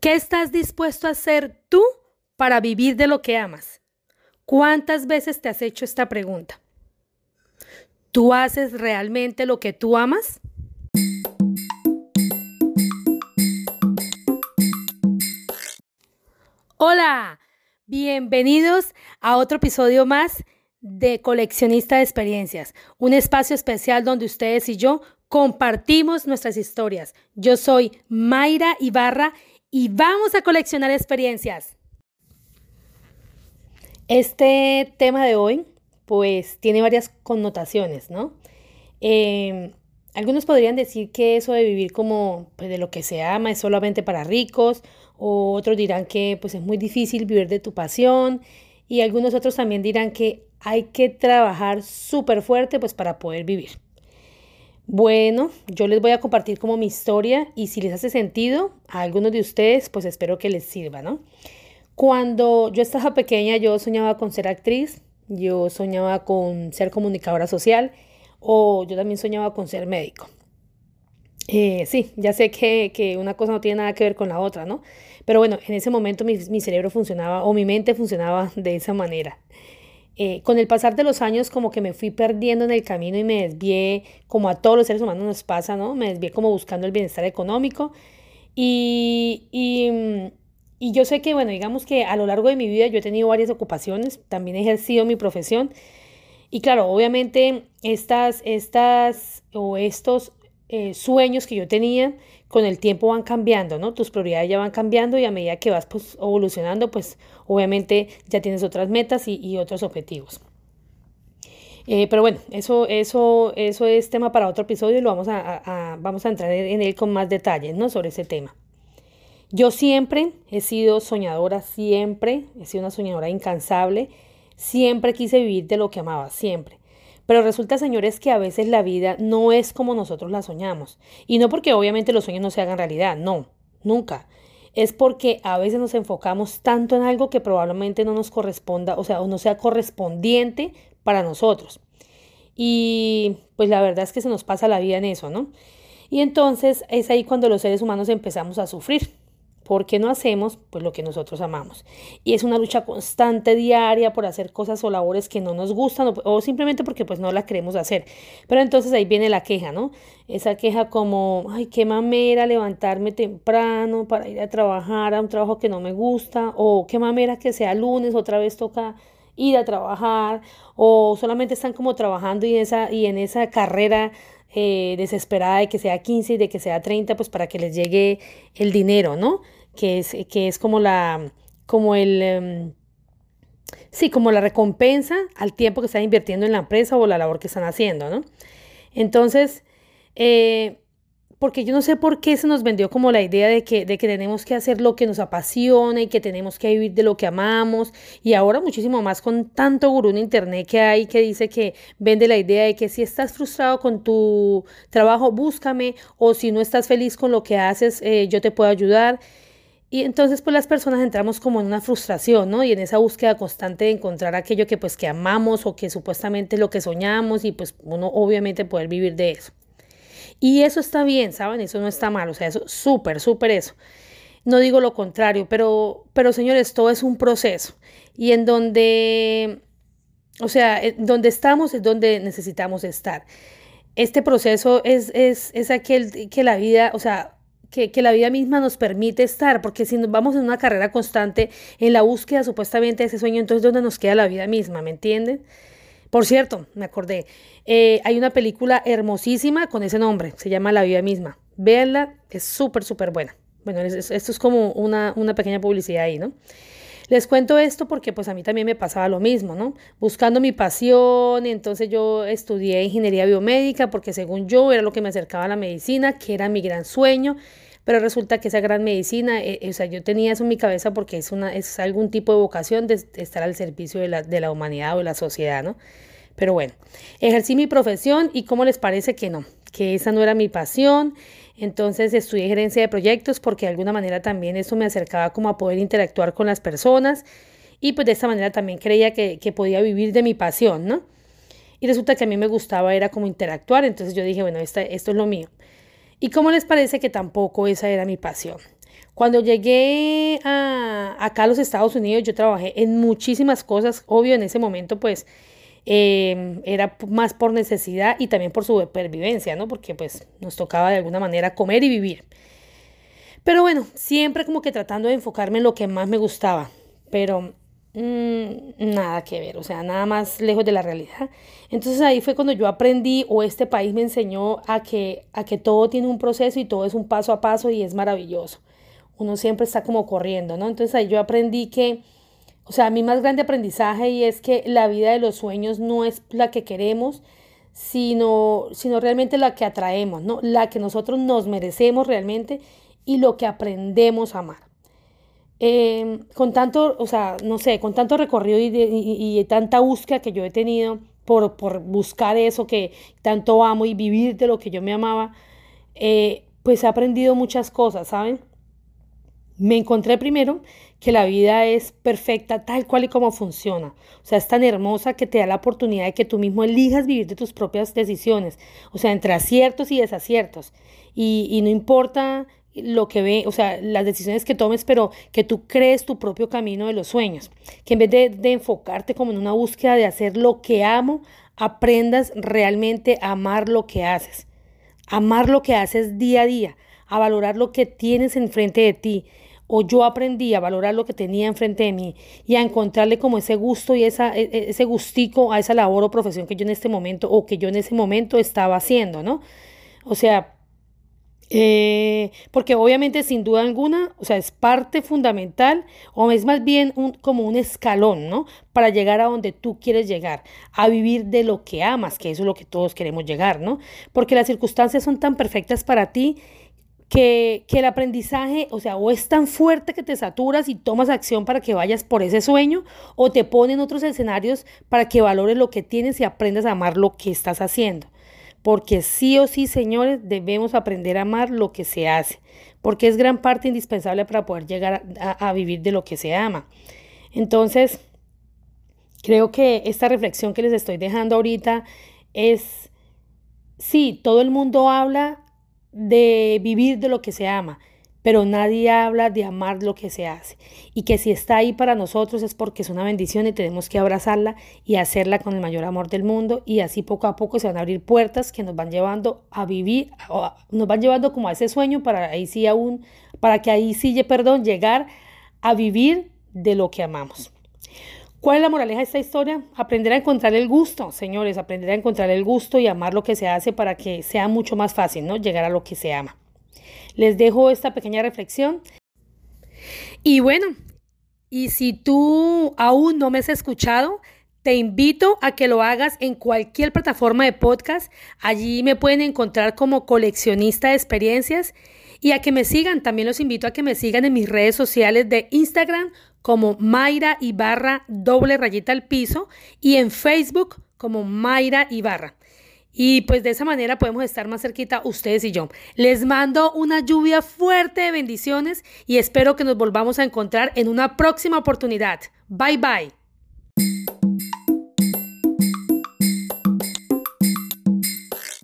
¿Qué estás dispuesto a hacer tú para vivir de lo que amas? ¿Cuántas veces te has hecho esta pregunta? ¿Tú haces realmente lo que tú amas? Hola, bienvenidos a otro episodio más de Coleccionista de Experiencias, un espacio especial donde ustedes y yo compartimos nuestras historias. Yo soy Mayra Ibarra y vamos a coleccionar experiencias. Este tema de hoy, pues, tiene varias connotaciones, ¿no? Em, algunos podrían decir que eso de vivir como pues, de lo que se ama es solamente para ricos, o otros dirán que pues es muy difícil vivir de tu pasión, y algunos otros también dirán que hay que trabajar súper fuerte pues para poder vivir. Bueno, yo les voy a compartir como mi historia y si les hace sentido a algunos de ustedes, pues espero que les sirva, ¿no? Cuando yo estaba pequeña, yo soñaba con ser actriz, yo soñaba con ser comunicadora social o yo también soñaba con ser médico. Eh, sí, ya sé que, que, una cosa no tiene nada que ver con la otra, ¿no? Pero bueno, en ese momento mi, mi cerebro funcionaba o mi mente funcionaba de esa manera. Eh, con el pasar de los años como que me fui perdiendo en el camino y me desvié, como a todos los seres humanos nos pasa, ¿no? Me desvié como buscando el bienestar económico. Y, y, mm, yo sé que, bueno, digamos que a lo largo de mi vida yo he tenido varias ocupaciones, también he ejercido mi profesión. Y claro, obviamente estas, estas o estos eh, sueños que yo tenía con el tiempo van cambiando, ¿no? Tus prioridades ya van cambiando y a medida que vas pues, evolucionando, pues obviamente ya tienes otras metas y, otros objetivos. Eh, pero bueno, eso, eso, eso es tema para otro episodio y lo vamos a, vamos a entrar en él con más detalles, ¿no? Sobre ese tema. Yo siempre he sido soñadora, siempre he sido una soñadora incansable, siempre quise vivir de lo que amaba, siempre. Pero resulta, señores, que a veces la vida no es como nosotros la soñamos. Y no porque obviamente los sueños no se hagan realidad, no, nunca. Es porque a veces nos enfocamos tanto en algo que probablemente no nos corresponda, o sea, o no sea correspondiente para nosotros. Y pues la verdad es que se nos pasa la vida en eso, ¿no? Y entonces es ahí cuando los seres humanos empezamos a sufrir porque no hacemos pues lo que nosotros amamos. Y es una lucha constante diaria por hacer cosas o labores que no nos gustan o, simplemente porque pues no la queremos hacer. Pero entonces ahí viene la queja, ¿no? Esa queja como, ay, qué mamera levantarme temprano para ir a trabajar a un trabajo que no me gusta o qué mamera que sea lunes otra vez toca ir a trabajar o solamente están como trabajando y, esa, y en esa carrera eh, desesperada de que sea 15 y de que sea 30, pues para que les llegue el dinero, ¿no? que es, que es como la, como el, em, sí, como la recompensa al tiempo que están invirtiendo en la empresa o la labor que están haciendo, ¿no? Entonces, eh, porque yo no sé por qué se nos vendió como la idea de que, de que tenemos que hacer lo que nos apasiona y que tenemos que vivir de lo que amamos. Y ahora muchísimo más con tanto gurú en internet que hay que dice que vende la idea de que si estás frustrado con tu trabajo, búscame. O si no estás feliz con lo que haces, eh, yo te puedo ayudar. Y entonces pues las personas entramos como en una frustración, ¿no? Y en esa búsqueda constante de encontrar aquello que pues que amamos o que supuestamente es lo que soñamos y pues uno obviamente poder vivir de eso. Y eso está bien, ¿saben? Eso no está mal, o sea, eso súper, súper eso. No digo lo contrario, pero, pero señores, todo es un proceso. Y en donde, o sea, donde estamos es donde necesitamos estar. Este proceso es, es, es aquel que la vida, o sea, que, la vida misma nos permite estar, porque si nos vamos en una carrera constante en la búsqueda supuestamente de ese sueño, entonces ¿dónde nos queda la vida misma? ¿Me entienden? Por cierto, me acordé, eh, hay una película hermosísima con ese nombre, se llama La vida misma. Véanla, es súper, súper buena. Bueno, esto es como una, una pequeña publicidad ahí, ¿no? Les cuento esto porque pues a mí también me pasaba lo mismo, ¿no? Buscando mi pasión entonces yo estudié ingeniería biomédica porque según yo era lo que me acercaba a la medicina, que era mi gran sueño, pero resulta que esa gran medicina, eh, o sea, yo tenía eso en mi cabeza porque es, una, es algún tipo de vocación de, estar al servicio de la, de la humanidad o de la sociedad, ¿no? Pero bueno, ejercí mi profesión y ¿cómo les parece que no? Que esa no era mi pasión entonces estudié gerencia de proyectos porque de alguna manera también eso me acercaba como a poder interactuar con las personas y pues de esta manera también creía que, podía vivir de mi pasión, ¿no? Y resulta que a mí me gustaba era como interactuar, entonces yo dije, bueno, esto es lo mío. ¿Y cómo les parece que tampoco esa era mi pasión? Cuando llegué a, acá a los Estados Unidos, yo trabajé en muchísimas cosas. Obvio, en ese momento, pues, em, era más por necesidad y también por supervivencia, ¿no? Porque, pues, nos tocaba de alguna manera comer y vivir. Pero bueno, siempre como que tratando de enfocarme en lo que más me gustaba. Pero nada que ver, o sea, nada más lejos de la realidad. Entonces ahí fue cuando yo aprendí o este país me enseñó a que, a que todo tiene un proceso y todo es un paso a paso y es maravilloso. Uno siempre está como corriendo, ¿no? Entonces ahí yo aprendí que, o sea, mi más grande aprendizaje y es que la vida de los sueños no es la que queremos, sino, sino realmente la que atraemos, ¿no? La que nosotros nos merecemos realmente y lo que aprendemos a amar. Em, con tanto, o sea, no sé, con tanto recorrido y, tanta búsqueda que yo he tenido por, por, buscar eso que tanto amo y vivir de lo que yo me amaba, eh, pues he aprendido muchas cosas, ¿saben? Me encontré primero que la vida es perfecta tal cual y como funciona. O sea, es tan hermosa que te da la oportunidad de que tú mismo elijas vivir de tus propias decisiones. O sea, entre aciertos y desaciertos. Y, y no importa lo que ve, o sea, las decisiones que tomes, pero que tú crees tu propio camino de los sueños. Que en vez de, enfocarte como en una búsqueda de hacer lo que amo, aprendas realmente a amar lo que haces. Amar lo que haces día a día, a valorar lo que tienes enfrente de ti. O yo aprendí a valorar lo que tenía enfrente de mí y a encontrarle como ese gusto y e, e, ese gustico a esa labor o profesión que yo en este momento o que yo en ese momento estaba haciendo, ¿no? O sea, eh, porque obviamente sin duda alguna, o sea, es parte fundamental o es más bien un, como un escalón, ¿no? Para llegar a donde tú quieres llegar, a vivir de lo que amas, que eso es lo que todos queremos llegar, ¿no? Porque las circunstancias son tan perfectas para ti que, que el aprendizaje, o sea, o es tan fuerte que te saturas y tomas acción para que vayas por ese sueño, o te ponen otros escenarios para que valores lo que tienes y aprendas a amar lo que estás haciendo porque sí o sí, señores, debemos aprender a amar lo que se hace, porque es gran parte indispensable para poder llegar a, vivir de lo que se ama. Entonces, creo que esta reflexión que les estoy dejando ahorita es, sí, todo el mundo habla de vivir de lo que se ama, pero nadie habla de amar lo que se hace y que si está ahí para nosotros es porque es una bendición y tenemos que abrazarla y hacerla con el mayor amor del mundo y así poco a poco se van a abrir puertas que nos van llevando a vivir, nos van llevando como a ese sueño para ahí sí aún, para que ahí sí, perdón, llegar a vivir de lo que amamos. ¿Cuál es la moraleja de esta historia? Aprender a encontrar el gusto, señores, aprender a encontrar el gusto y amar lo que se hace para que sea mucho más fácil, ¿no? Llegar a lo que se ama. Les dejo esta pequeña reflexión. Y bueno, y si tú aún no me has escuchado, te invito a que lo hagas en cualquier plataforma de podcast. Allí me pueden encontrar como coleccionista de experiencias y a que me sigan. También los invito a que me sigan en mis redes sociales de Instagram como Mayra Ibarra doble rayita al piso y en Facebook como Mayra Ibarra. Y pues de esa manera podemos estar más cerquita ustedes y yo. Les mando una lluvia fuerte de bendiciones y espero que nos volvamos a encontrar en una próxima oportunidad. Bye bye.